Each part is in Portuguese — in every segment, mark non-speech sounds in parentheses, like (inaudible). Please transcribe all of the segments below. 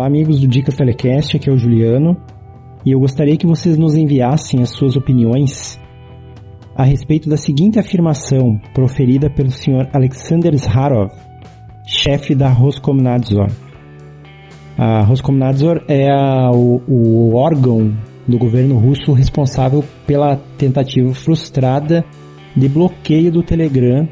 Olá, amigos do Dicas Telecast, aqui é o Juliano e eu gostaria que vocês nos enviassem as suas opiniões a respeito da seguinte afirmação proferida pelo Sr. Alexander Zharov, chefe da Roskomnadzor. A Roskomnadzor é a, o, o órgão do governo russo responsável pela tentativa frustrada de bloqueio do Telegram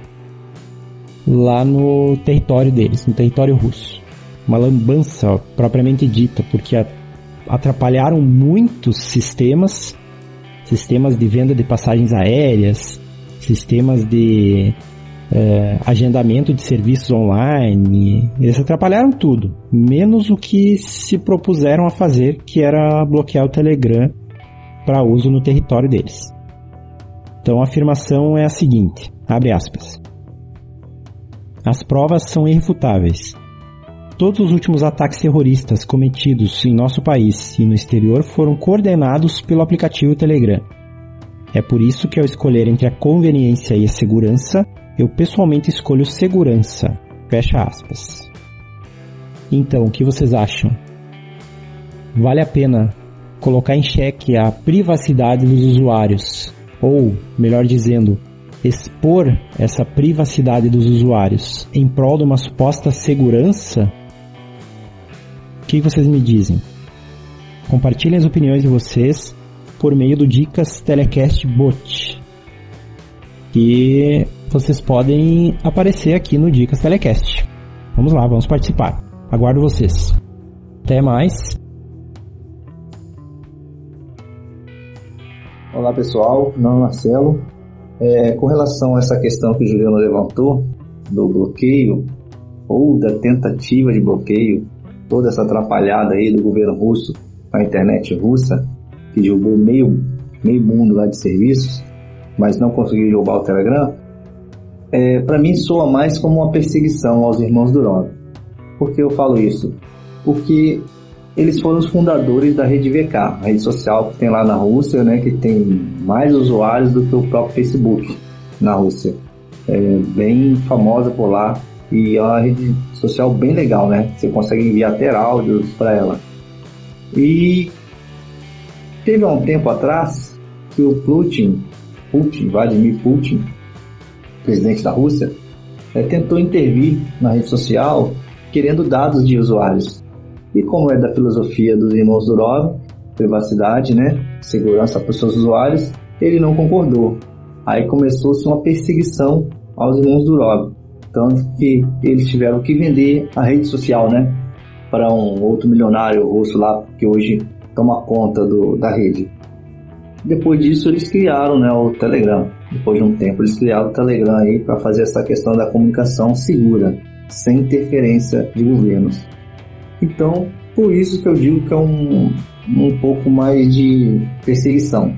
lá no território deles, no território russo. Uma lambança propriamente dita, porque atrapalharam muitos sistemas, sistemas de venda de passagens aéreas, sistemas de é, agendamento de serviços online. Eles atrapalharam tudo, menos o que se propuseram a fazer, que era bloquear o Telegram para uso no território deles. Então a afirmação é a seguinte, abre aspas. As provas são irrefutáveis. Todos os últimos ataques terroristas cometidos em nosso país e no exterior foram coordenados pelo aplicativo Telegram. É por isso que ao escolher entre a conveniência e a segurança, eu pessoalmente escolho segurança. Fecha aspas. Então, o que vocês acham? Vale a pena colocar em xeque a privacidade dos usuários, ou, melhor dizendo, expor essa privacidade dos usuários em prol de uma suposta segurança que vocês me dizem? Compartilhem as opiniões de vocês por meio do Dicas Telecast Bot. E vocês podem aparecer aqui no Dicas Telecast. Vamos lá, vamos participar. Aguardo vocês. Até mais. Olá pessoal, meu nome é Marcelo. É, com relação a essa questão que o Juliano levantou, do bloqueio ou da tentativa de bloqueio toda essa atrapalhada aí do governo russo a internet russa, que derrubou meio, meio mundo lá de serviços, mas não conseguiu derrubar o Telegram, é, para mim soa mais como uma perseguição aos irmãos Durov. Por que eu falo isso? Porque eles foram os fundadores da rede VK, a rede social que tem lá na Rússia, né, que tem mais usuários do que o próprio Facebook na Rússia. É bem famosa por lá e é uma rede social bem legal, né? Você consegue enviar até áudios para ela. E teve um tempo atrás que o Putin, Putin, Vladimir Putin, presidente da Rússia, é, tentou intervir na rede social querendo dados de usuários. E como é da filosofia dos irmãos Durov, privacidade, né, segurança para os seus usuários, ele não concordou. Aí começou-se uma perseguição aos irmãos Durov. Tanto que eles tiveram que vender a rede social, né? Para um outro milionário russo lá, que hoje toma conta do, da rede. Depois disso, eles criaram né, o Telegram. Depois de um tempo, eles criaram o Telegram aí para fazer essa questão da comunicação segura, sem interferência de governos. Então, por isso que eu digo que é um, um pouco mais de perseguição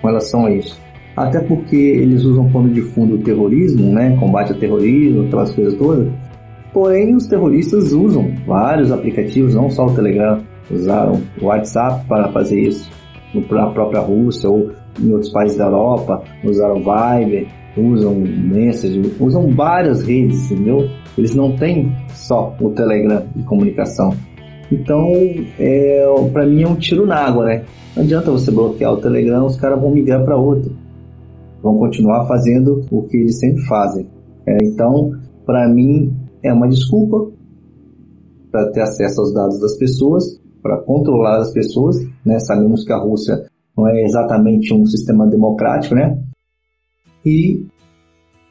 com relação a isso até porque eles usam pano de fundo o terrorismo, né, combate ao terrorismo, aquelas coisas todas. Porém, os terroristas usam vários aplicativos, não só o Telegram, usaram o WhatsApp para fazer isso na própria Rússia ou em outros países da Europa, usaram Viber, usam Messenger, usam várias redes, entendeu? Eles não têm só o Telegram de comunicação. Então, é, para mim é um tiro na água, né? Não adianta você bloquear o Telegram, os caras vão migrar para outro vão continuar fazendo o que eles sempre fazem. É, então, para mim, é uma desculpa para ter acesso aos dados das pessoas, para controlar as pessoas. Né? Sabemos que a Rússia não é exatamente um sistema democrático, né? E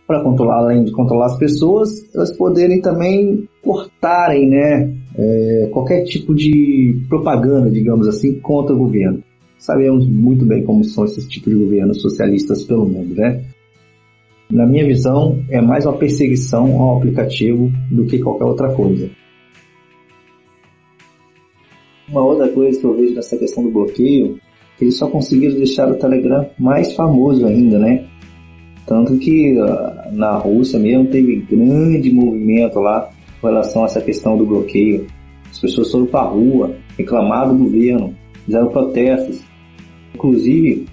para controlar, além de controlar as pessoas, elas poderem também cortarem, né, é, qualquer tipo de propaganda, digamos assim, contra o governo sabemos muito bem como são esses tipos de governos socialistas pelo mundo, né? Na minha visão, é mais uma perseguição ao aplicativo do que qualquer outra coisa. Uma outra coisa que eu vejo nessa questão do bloqueio, que eles só conseguiram deixar o Telegram mais famoso ainda, né? Tanto que uh, na Rússia mesmo teve grande movimento lá com relação a essa questão do bloqueio. As pessoas foram para a rua, reclamaram do governo, fizeram protestos. Inclusive,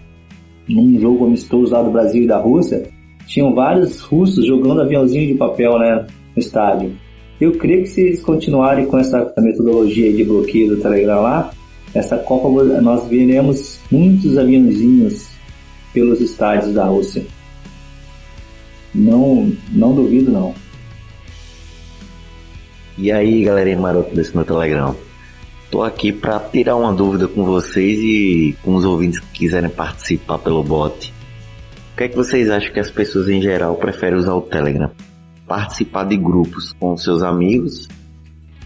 num jogo amistoso lá do Brasil e da Rússia, tinham vários russos jogando aviãozinho de papel né, no estádio. Eu creio que se eles continuarem com essa metodologia de bloqueio do Telegram lá, essa Copa nós veremos muitos aviãozinhos pelos estádios da Rússia. Não, não duvido não. E aí, galerinha maroto desse meu Telegram. Tô aqui para tirar uma dúvida com vocês e com os ouvintes que quiserem participar pelo bot. O que é que vocês acham que as pessoas em geral preferem usar o Telegram? Participar de grupos com seus amigos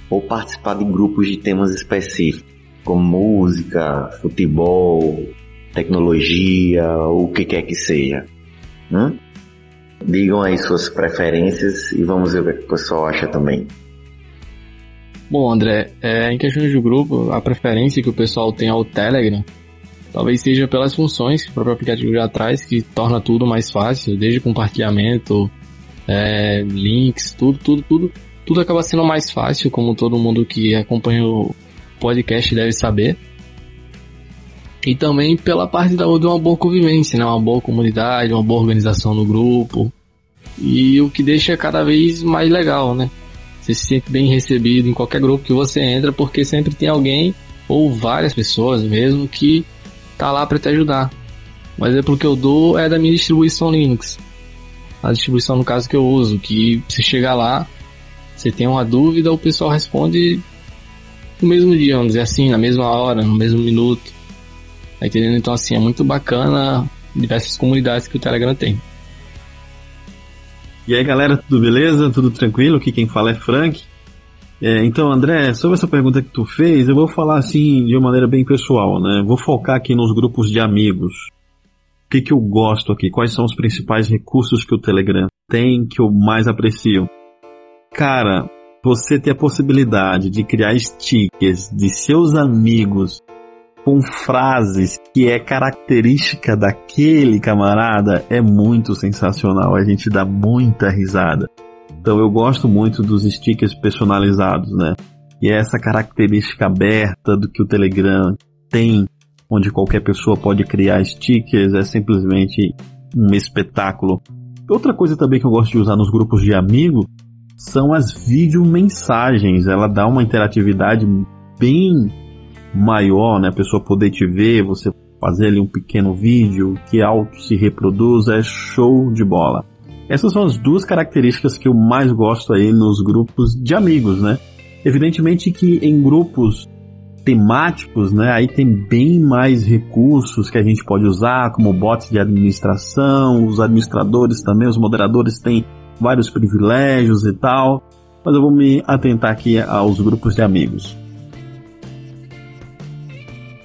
ou participar de grupos de temas específicos, como música, futebol, tecnologia, ou o que quer que seja? Hum? Digam aí suas preferências e vamos ver o que o pessoal acha também. Bom, André, é, em questões de grupo, a preferência que o pessoal tem ao Telegram talvez seja pelas funções que o próprio aplicativo já traz, que torna tudo mais fácil, desde compartilhamento, é, links, tudo, tudo, tudo, tudo acaba sendo mais fácil, como todo mundo que acompanha o podcast deve saber. E também pela parte da, de uma boa convivência, né? uma boa comunidade, uma boa organização no grupo. E o que deixa cada vez mais legal, né? Você se sente bem recebido em qualquer grupo que você entra, porque sempre tem alguém, ou várias pessoas mesmo, que tá lá para te ajudar. O exemplo que eu dou é da minha distribuição Linux. A distribuição no caso que eu uso, que você chegar lá, você tem uma dúvida, o pessoal responde no mesmo dia, vamos dizer assim, na mesma hora, no mesmo minuto. Tá entendendo? Então assim, é muito bacana diversas comunidades que o Telegram tem. E aí galera, tudo beleza? Tudo tranquilo? Aqui quem fala é Frank. É, então André, sobre essa pergunta que tu fez, eu vou falar assim de uma maneira bem pessoal, né? Vou focar aqui nos grupos de amigos. O que, que eu gosto aqui? Quais são os principais recursos que o Telegram tem que eu mais aprecio? Cara, você ter a possibilidade de criar stickers de seus amigos com frases que é característica daquele camarada é muito sensacional. A gente dá muita risada. Então eu gosto muito dos stickers personalizados, né? E é essa característica aberta do que o Telegram tem, onde qualquer pessoa pode criar stickers, é simplesmente um espetáculo. Outra coisa também que eu gosto de usar nos grupos de amigos são as videomensagens. Ela dá uma interatividade bem maior, né? A pessoa poder te ver, você fazer ali um pequeno vídeo que auto se reproduz, é show de bola. Essas são as duas características que eu mais gosto aí nos grupos de amigos, né? Evidentemente que em grupos temáticos, né, aí tem bem mais recursos que a gente pode usar, como bots de administração, os administradores também, os moderadores têm vários privilégios e tal, mas eu vou me atentar aqui aos grupos de amigos.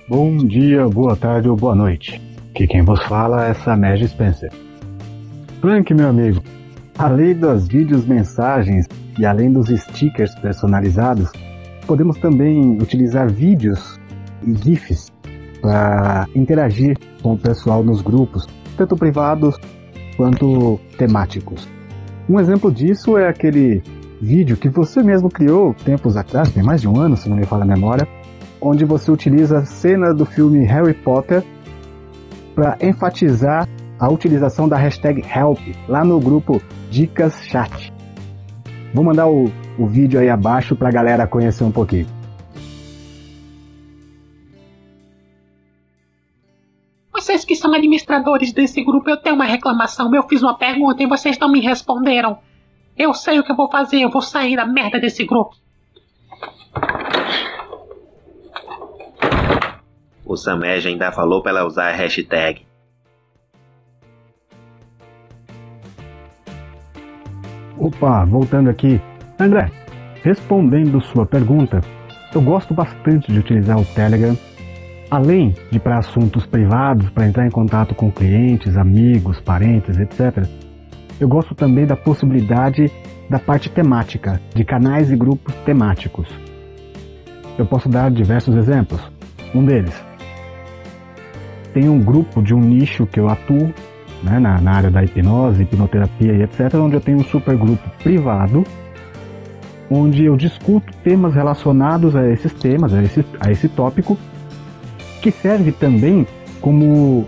Bom dia, boa tarde ou boa noite. Que quem vos fala é Samer Spencer. Frank, meu amigo, além das vídeos mensagens e além dos stickers personalizados, podemos também utilizar vídeos e GIFs para interagir com o pessoal nos grupos, tanto privados quanto temáticos. Um exemplo disso é aquele vídeo que você mesmo criou tempos atrás, tem mais de um ano, se não me falha a memória, onde você utiliza a cena do filme Harry Potter para enfatizar a utilização da hashtag Help lá no grupo Dicas Chat. Vou mandar o, o vídeo aí abaixo para a galera conhecer um pouquinho. Vocês que são administradores desse grupo, eu tenho uma reclamação. Eu fiz uma pergunta e vocês não me responderam. Eu sei o que eu vou fazer, eu vou sair da merda desse grupo. O Samed ainda falou para ela usar a hashtag. Opa, voltando aqui. André, respondendo sua pergunta, eu gosto bastante de utilizar o Telegram, além de para assuntos privados, para entrar em contato com clientes, amigos, parentes, etc. Eu gosto também da possibilidade da parte temática, de canais e grupos temáticos. Eu posso dar diversos exemplos. Um deles, tem um grupo de um nicho que eu atuo, né, na, na, área da hipnose, hipnoterapia e etc., onde eu tenho um super grupo privado, onde eu discuto temas relacionados a esses temas, a esse, a esse tópico, que serve também como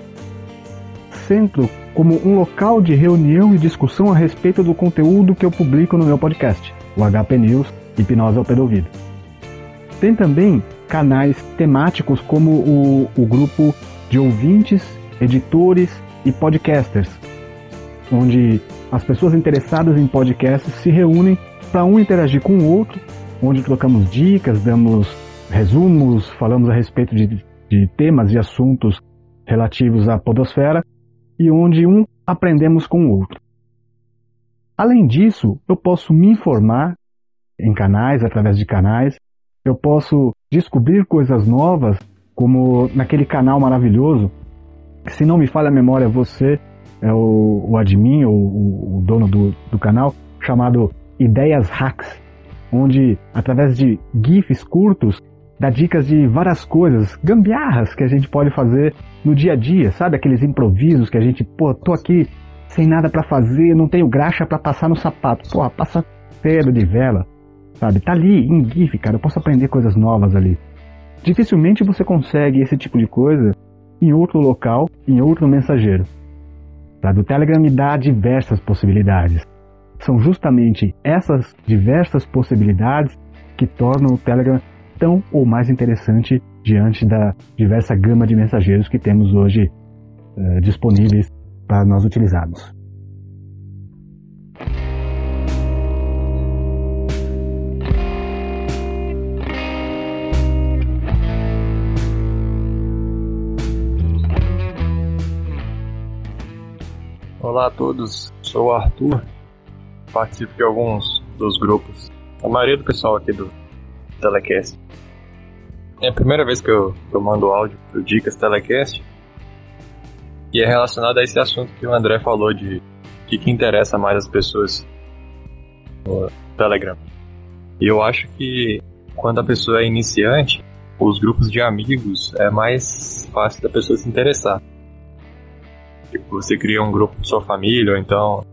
centro, como um local de reunião e discussão a respeito do conteúdo que eu publico no meu podcast. o HP News, Hipnose ao Pé do Ouvido. Tem também canais temáticos como o, o grupo de ouvintes, editores e podcasters, onde as pessoas interessadas em podcasts se reúnem para um interagir com o outro, onde trocamos dicas, damos resumos, falamos a respeito de, de temas e assuntos relativos à podosfera e onde um aprendemos com o outro. Além disso, eu posso me informar em canais, através de canais, eu posso descobrir coisas novas, como naquele canal maravilhoso, que se não me falha a memória, você é o, o admin, ou o, o dono do, do canal, chamado Ideias Hacks, onde através de GIFs curtos dá dicas de várias coisas, gambiarras que a gente pode fazer no dia a dia, sabe? Aqueles improvisos que a gente, pô, tô aqui sem nada para fazer, não tenho graxa para passar no sapato. Pô, passa pedra de vela, sabe? Tá ali em GIF, cara, eu posso aprender coisas novas ali. Dificilmente você consegue esse tipo de coisa em outro local, em outro mensageiro. Sabe? O Telegram dá diversas possibilidades. São justamente essas diversas possibilidades que tornam o Telegram tão ou mais interessante diante da diversa gama de mensageiros que temos hoje uh, disponíveis para nós utilizarmos. Olá a todos, sou o Arthur, participo de alguns dos grupos, a maioria do pessoal aqui do Telecast. É a primeira vez que eu, que eu mando áudio pro Dicas Telecast e é relacionado a esse assunto que o André falou de o que, que interessa mais as pessoas no Telegram. E eu acho que quando a pessoa é iniciante, os grupos de amigos é mais fácil da pessoa se interessar. Tipo, você cria um grupo de sua família, ou então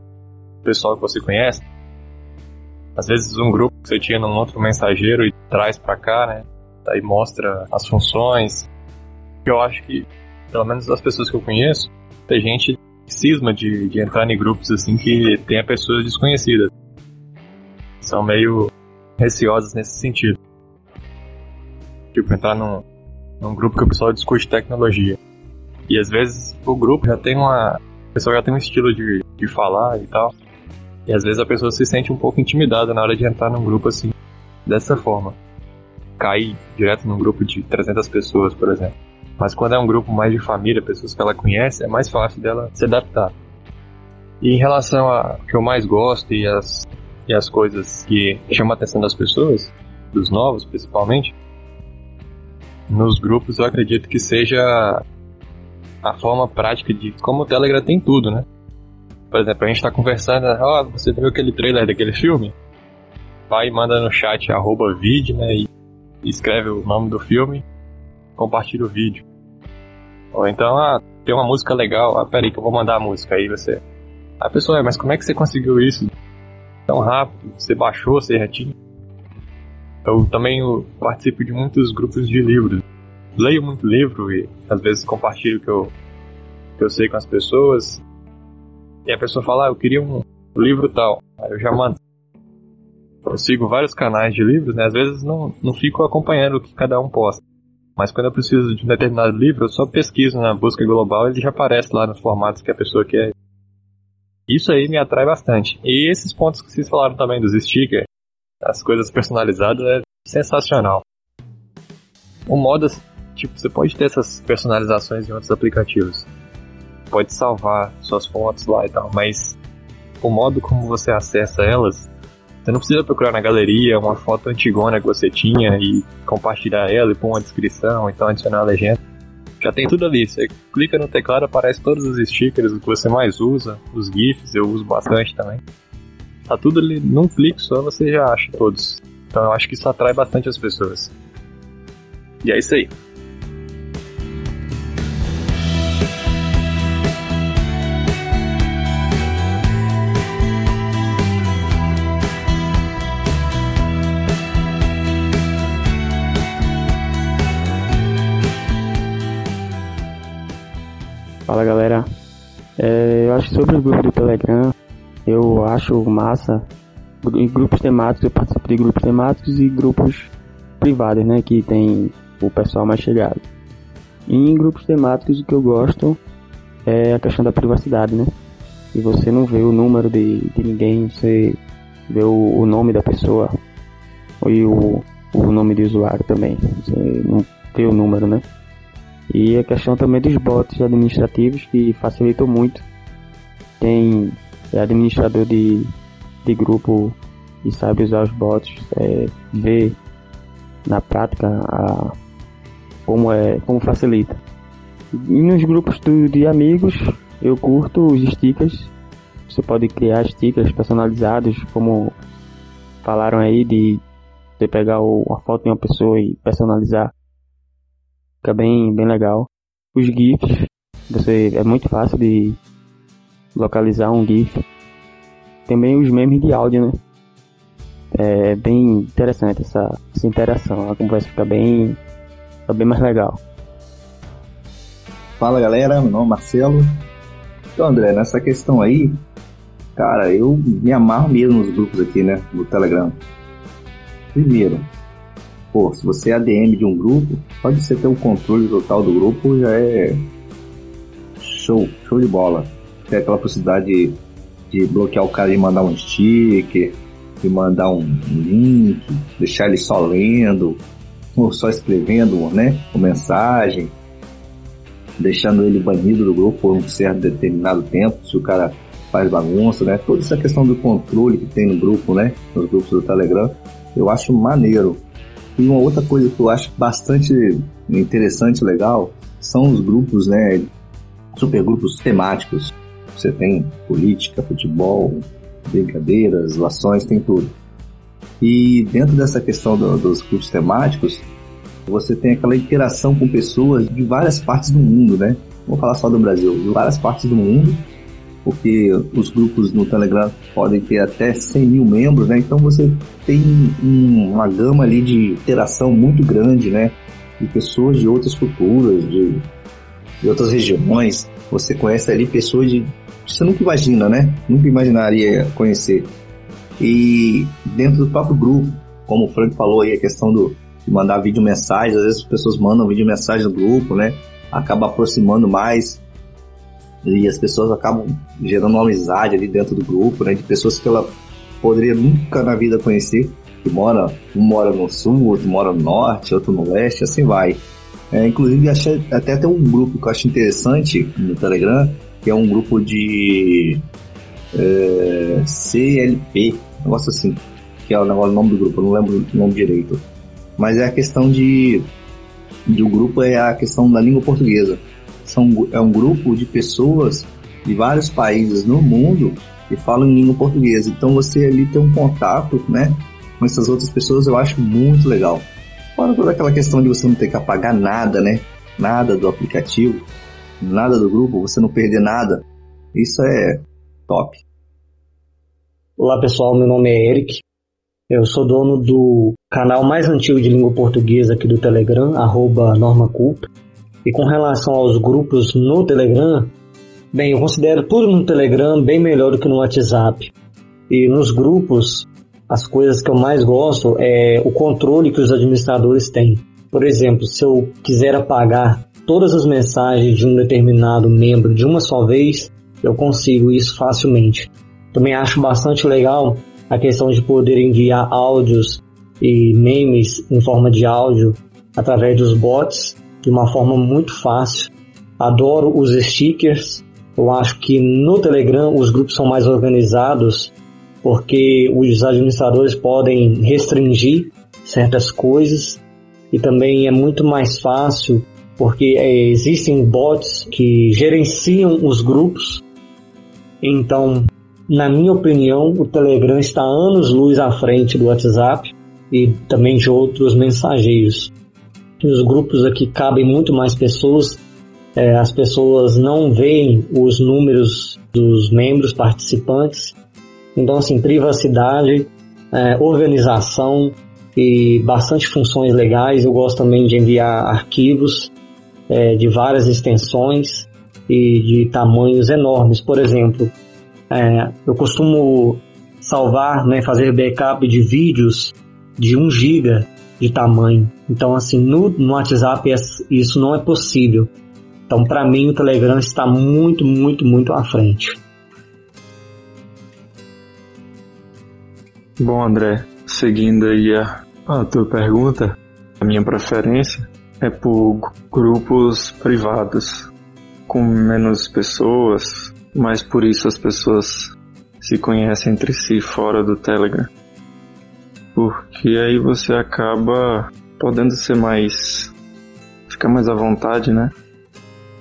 pessoal que você conhece. Às vezes um grupo que você tinha num outro mensageiro e traz para cá, né? Aí mostra as funções. Eu acho que, pelo menos as pessoas que eu conheço, tem gente que cisma de, de entrar em grupos assim que tenha pessoas desconhecidas. São meio receosas nesse sentido. Tipo, entrar num, num grupo que o pessoal discute tecnologia. E às vezes o grupo já tem uma. A pessoa já tem um estilo de, de falar e tal. E às vezes a pessoa se sente um pouco intimidada na hora de entrar num grupo assim, dessa forma. Cair direto num grupo de 300 pessoas, por exemplo. Mas quando é um grupo mais de família, pessoas que ela conhece, é mais fácil dela se adaptar. E em relação a que eu mais gosto e as, e as coisas que chamam a atenção das pessoas, dos novos principalmente, nos grupos eu acredito que seja a forma prática de como o Telegram tem tudo, né? Por exemplo, a gente tá conversando, ó, oh, você viu aquele trailer daquele filme? Vai e manda no chat arroba vídeo, né? E escreve o nome do filme, compartilha o vídeo. Ou então, ah, tem uma música legal, ah, peraí que eu vou mandar a música, aí você... A pessoa, é, mas como é que você conseguiu isso tão rápido? Você baixou, você já tinha? Eu também participo de muitos grupos de livros leio muito livro e às vezes compartilho o que eu, que eu sei com as pessoas. E a pessoa fala, ah, eu queria um livro tal. Aí eu já mando. Eu sigo vários canais de livros, né? Às vezes não, não fico acompanhando o que cada um posta. Mas quando eu preciso de um determinado livro, eu só pesquiso na busca global e ele já aparece lá nos formatos que a pessoa quer. Isso aí me atrai bastante. E esses pontos que vocês falaram também dos stickers, as coisas personalizadas, é sensacional. O modo Tipo, você pode ter essas personalizações em outros aplicativos. Pode salvar suas fotos lá e tal, mas o modo como você acessa elas, você não precisa procurar na galeria uma foto antigona que você tinha e compartilhar ela e pôr uma descrição, então adicionar a legenda. Já tem tudo ali. Você clica no teclado, aparece todos os stickers que você mais usa, os GIFs, eu uso bastante também. Tá tudo ali num clique só, você já acha todos. Então eu acho que isso atrai bastante as pessoas. E é isso aí. Telegram, eu acho massa Em grupos temáticos, eu participo de grupos temáticos e grupos privados, né? Que tem o pessoal mais chegado. E em grupos temáticos, o que eu gosto é a questão da privacidade, né? E você não vê o número de, de ninguém, você vê o, o nome da pessoa e o, o nome de usuário também. Você não vê o número, né? E a questão também dos bots administrativos que facilitam muito. Tem administrador de, de grupo e sabe usar os bots, é, vê na prática a, como é como facilita. E nos grupos do, de amigos eu curto os stickers. Você pode criar stickers personalizados, como falaram aí de você pegar o, a foto de uma pessoa e personalizar. Fica bem, bem legal. Os GIFs, você é muito fácil de localizar um GIF. Também os memes de áudio, né? É bem interessante essa, essa interação. A conversa fica bem, fica bem mais legal. Fala galera, meu nome é Marcelo. Então André, nessa questão aí, cara, eu me amarro mesmo nos grupos aqui, né? No Telegram. Primeiro, pô, se você é ADM de um grupo, pode ser ter o um controle total do grupo, já é show, show de bola. Tem aquela possibilidade de, de bloquear o cara e mandar um sticker, de mandar um link, deixar ele só lendo, ou só escrevendo, né, uma mensagem, deixando ele banido do grupo por um certo determinado tempo, se o cara faz bagunça, né, toda essa questão do controle que tem no grupo, né, nos grupos do Telegram, eu acho maneiro. E uma outra coisa que eu acho bastante interessante, legal, são os grupos, né, supergrupos temáticos. Você tem política, futebol, brincadeiras, lações, tem tudo. E dentro dessa questão do, dos grupos temáticos, você tem aquela interação com pessoas de várias partes do mundo, né? Vou falar só do Brasil, de várias partes do mundo, porque os grupos no Telegram podem ter até 100 mil membros, né? Então você tem um, uma gama ali de interação muito grande, né? De pessoas de outras culturas, de, de outras regiões. Você conhece ali pessoas de você nunca imagina, né? Nunca imaginaria conhecer. E dentro do próprio grupo, como o Frank falou aí, a questão do, de mandar vídeo mensagem, às vezes as pessoas mandam vídeo mensagem no grupo, né? Acaba aproximando mais e as pessoas acabam gerando uma amizade ali dentro do grupo, né? De pessoas que ela poderia nunca na vida conhecer, que mora, um mora no sul, outro mora no norte, outro no leste, assim vai. É, inclusive, achei, até tem um grupo que eu acho interessante no Telegram, que é um grupo de é, CLP, um negócio assim, que é o, negócio, nome do grupo, eu não lembro o nome direito. Mas é a questão de, de o grupo é a questão da língua portuguesa. São, é um grupo de pessoas de vários países no mundo que falam língua portuguesa. Então você ali tem um contato, né, com essas outras pessoas, eu acho muito legal. Fora toda aquela questão de você não ter que apagar nada, né, nada do aplicativo nada do grupo, você não perder nada. Isso é top. Olá pessoal, meu nome é Eric. Eu sou dono do canal mais antigo de língua portuguesa aqui do Telegram, arroba. E com relação aos grupos no Telegram, bem, eu considero tudo no Telegram bem melhor do que no WhatsApp. E nos grupos, as coisas que eu mais gosto é o controle que os administradores têm. Por exemplo, se eu quiser apagar todas as mensagens de um determinado membro de uma só vez, eu consigo isso facilmente. Também acho bastante legal a questão de poder enviar áudios e memes em forma de áudio através dos bots de uma forma muito fácil. Adoro os stickers. Eu acho que no Telegram os grupos são mais organizados porque os administradores podem restringir certas coisas e também é muito mais fácil porque é, existem bots que gerenciam os grupos. Então, na minha opinião, o Telegram está anos luz à frente do WhatsApp e também de outros mensageiros. Os grupos aqui cabem muito mais pessoas. É, as pessoas não veem os números dos membros participantes. Então, assim, privacidade, é, organização e bastante funções legais. Eu gosto também de enviar arquivos é, de várias extensões e de tamanhos enormes. Por exemplo, é, eu costumo salvar, né, fazer backup de vídeos de 1 GB de tamanho. Então, assim, no, no WhatsApp isso não é possível. Então, para mim, o Telegram está muito, muito, muito à frente. Bom, André, seguindo aí a, a tua pergunta, a minha preferência é por grupos privados, com menos pessoas, mas por isso as pessoas se conhecem entre si fora do Telegram. Porque aí você acaba podendo ser mais. ficar mais à vontade, né?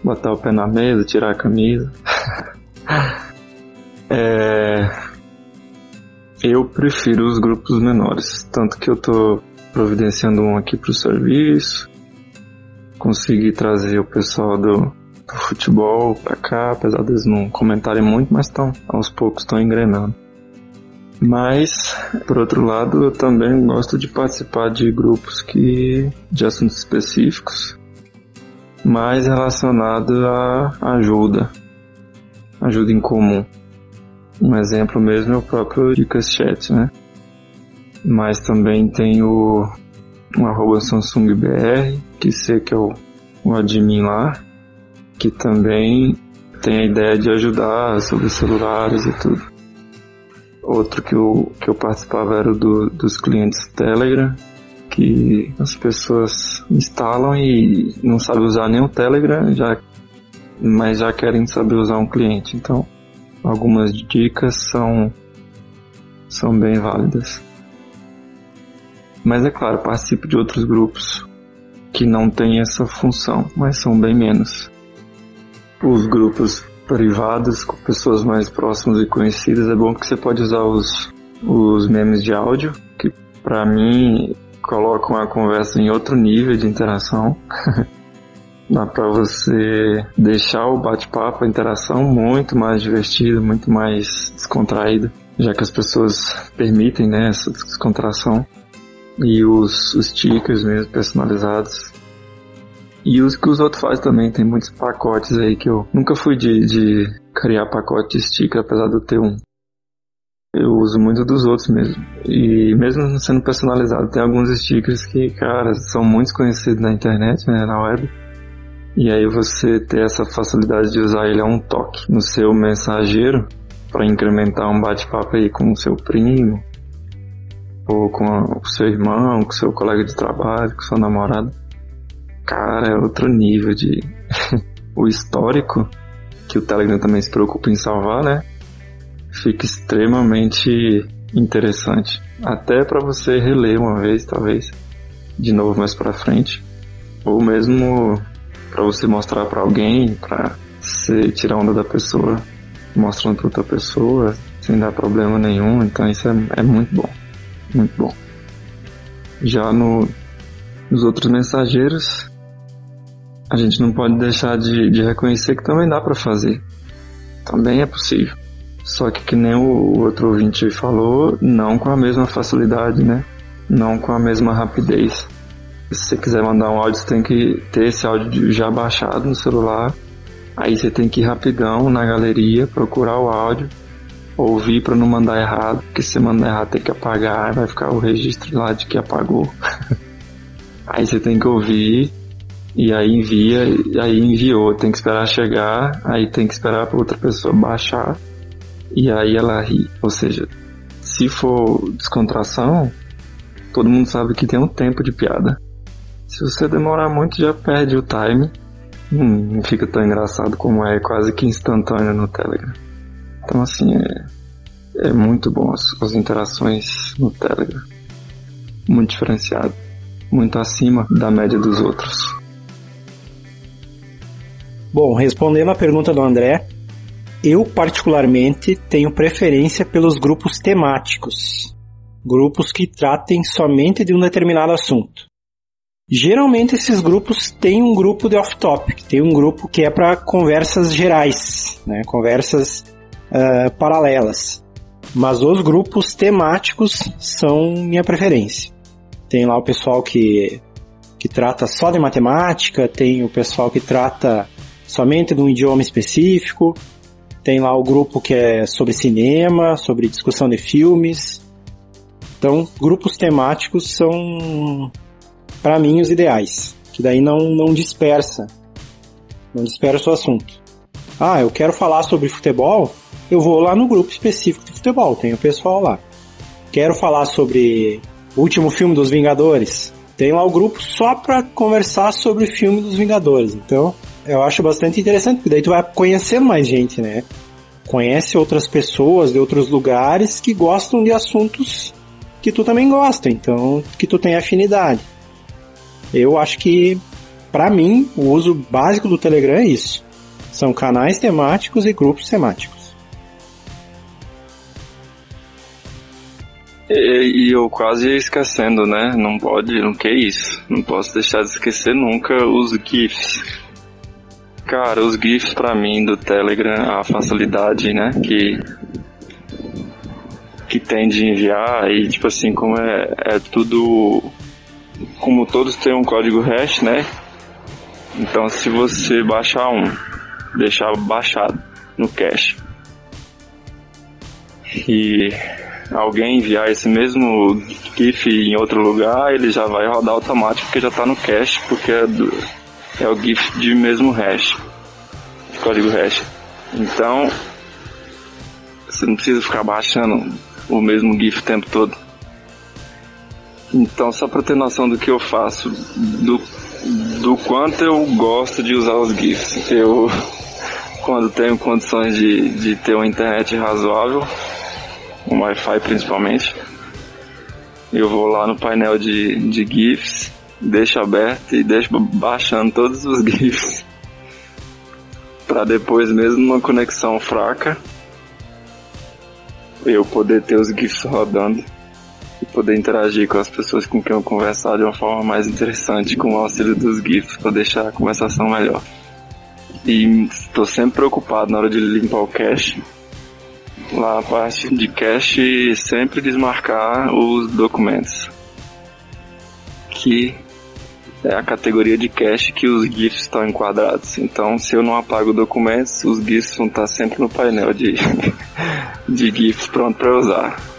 Botar o pé na mesa, tirar a camisa. (laughs) é eu prefiro os grupos menores, tanto que eu tô providenciando um aqui pro serviço, consegui trazer o pessoal do, do futebol pra cá, apesar deles não comentarem muito, mas estão aos poucos estão engrenando. Mas, por outro lado, eu também gosto de participar de grupos que de assuntos específicos, mais relacionados à ajuda, ajuda em comum. Um exemplo mesmo é o próprio Dicas Chat, né? Mas também tem o, o arroba SamsungBR, que sei que é o, o admin lá, que também tem a ideia de ajudar sobre celulares e tudo. Outro que eu, que eu participava era do, dos clientes Telegram, que as pessoas instalam e não sabem usar nem o Telegram, já, mas já querem saber usar um cliente. Então, algumas dicas são, são bem válidas. Mas é claro, participo de outros grupos que não têm essa função, mas são bem menos. Os grupos privados com pessoas mais próximas e conhecidas é bom que você pode usar os, os memes de áudio, que para mim colocam a conversa em outro nível de interação. (laughs) Dá para você deixar o bate-papo, a interação muito mais divertida, muito mais descontraída, já que as pessoas permitem né, essa descontração. E os, os stickers mesmo personalizados. E os que os outros fazem também, tem muitos pacotes aí que eu nunca fui de, de criar pacote de sticker, apesar de eu ter um. Eu uso muito dos outros mesmo. E mesmo sendo personalizado, tem alguns stickers que, cara, são muito conhecidos na internet, né, na web e aí você ter essa facilidade de usar ele a um toque no seu mensageiro para incrementar um bate-papo aí com o seu primo, ou com o seu irmão, com seu colega de trabalho, com sua namorada. Cara, é outro nível de. (laughs) o histórico, que o Telegram também se preocupa em salvar, né? Fica extremamente interessante. Até para você reler uma vez, talvez, de novo mais para frente. Ou mesmo para você mostrar para alguém, para você tirar onda da pessoa, mostrando para outra pessoa, sem dar problema nenhum. Então isso é, é muito bom, muito bom. Já no, nos outros mensageiros, a gente não pode deixar de, de reconhecer que também dá para fazer. Também é possível. Só que que nem o outro ouvinte falou, não com a mesma facilidade, né? Não com a mesma rapidez. Se você quiser mandar um áudio, você tem que ter esse áudio já baixado no celular. Aí você tem que ir rapidão na galeria, procurar o áudio, ouvir para não mandar errado, porque se mandar errado tem que apagar, vai ficar o registro lá de que apagou. (laughs) aí você tem que ouvir e aí envia, aí enviou, tem que esperar chegar, aí tem que esperar para outra pessoa baixar e aí ela ri. Ou seja, se for descontração, todo mundo sabe que tem um tempo de piada. Se você demorar muito, já perde o time. Hum, não fica tão engraçado como é quase que instantâneo no Telegram. Então, assim, é, é muito bom as, as interações no Telegram. Muito diferenciado. Muito acima da média dos outros. Bom, respondendo a pergunta do André, eu particularmente tenho preferência pelos grupos temáticos. Grupos que tratem somente de um determinado assunto. Geralmente esses grupos têm um grupo de off-topic, tem um grupo que é para conversas gerais, né, conversas uh, paralelas. Mas os grupos temáticos são minha preferência. Tem lá o pessoal que, que trata só de matemática, tem o pessoal que trata somente de um idioma específico, Tem lá o grupo que é sobre cinema, sobre discussão de filmes. Então, grupos temáticos são, para mim, os ideais. Que daí não, não dispersa. Não dispersa o assunto. Ah, eu quero falar sobre futebol, eu vou lá no grupo específico de futebol, tem o pessoal lá. Quero falar sobre o último filme dos Vingadores, tem lá o grupo só pra conversar sobre o filme dos Vingadores. Então, eu acho bastante interessante, porque daí tu vai conhecendo mais gente, né? Conhece outras pessoas de outros lugares que gostam de assuntos que tu também gosta, então que tu tem afinidade. Eu acho que, para mim, o uso básico do Telegram é isso. São canais temáticos e grupos temáticos. E, e eu quase ia esquecendo, né? Não pode, não que isso. Não posso deixar de esquecer nunca os GIFs. Cara, os GIFs pra mim do Telegram, a facilidade, né, que que tem de enviar e tipo assim, como é, é tudo como todos têm um código hash, né? Então se você baixar um, deixar baixado no cache e alguém enviar esse mesmo GIF em outro lugar, ele já vai rodar automático porque já está no cache, porque é do, é o GIF de mesmo hash, código hash. Então, você não precisa ficar baixando o mesmo GIF o tempo todo. Então, só para ter noção do que eu faço, do, do quanto eu gosto de usar os GIFs. Eu, (laughs) quando tenho condições de, de ter uma internet razoável, um Wi-Fi principalmente, eu vou lá no painel de, de GIFs deixo aberto e deixo baixando todos os (laughs) GIFs. para depois, mesmo numa conexão fraca, eu poder ter os GIFs rodando e poder interagir com as pessoas com quem eu conversar de uma forma mais interessante com o auxílio dos GIFs para deixar a conversação melhor. E estou sempre preocupado na hora de limpar o cache. Lá a parte de cache sempre desmarcar os documentos. Que é a categoria de cache que os GIFs estão enquadrados. Então, se eu não apago documentos, os GIFs vão estar sempre no painel de, (laughs) de GIFs pronto para usar.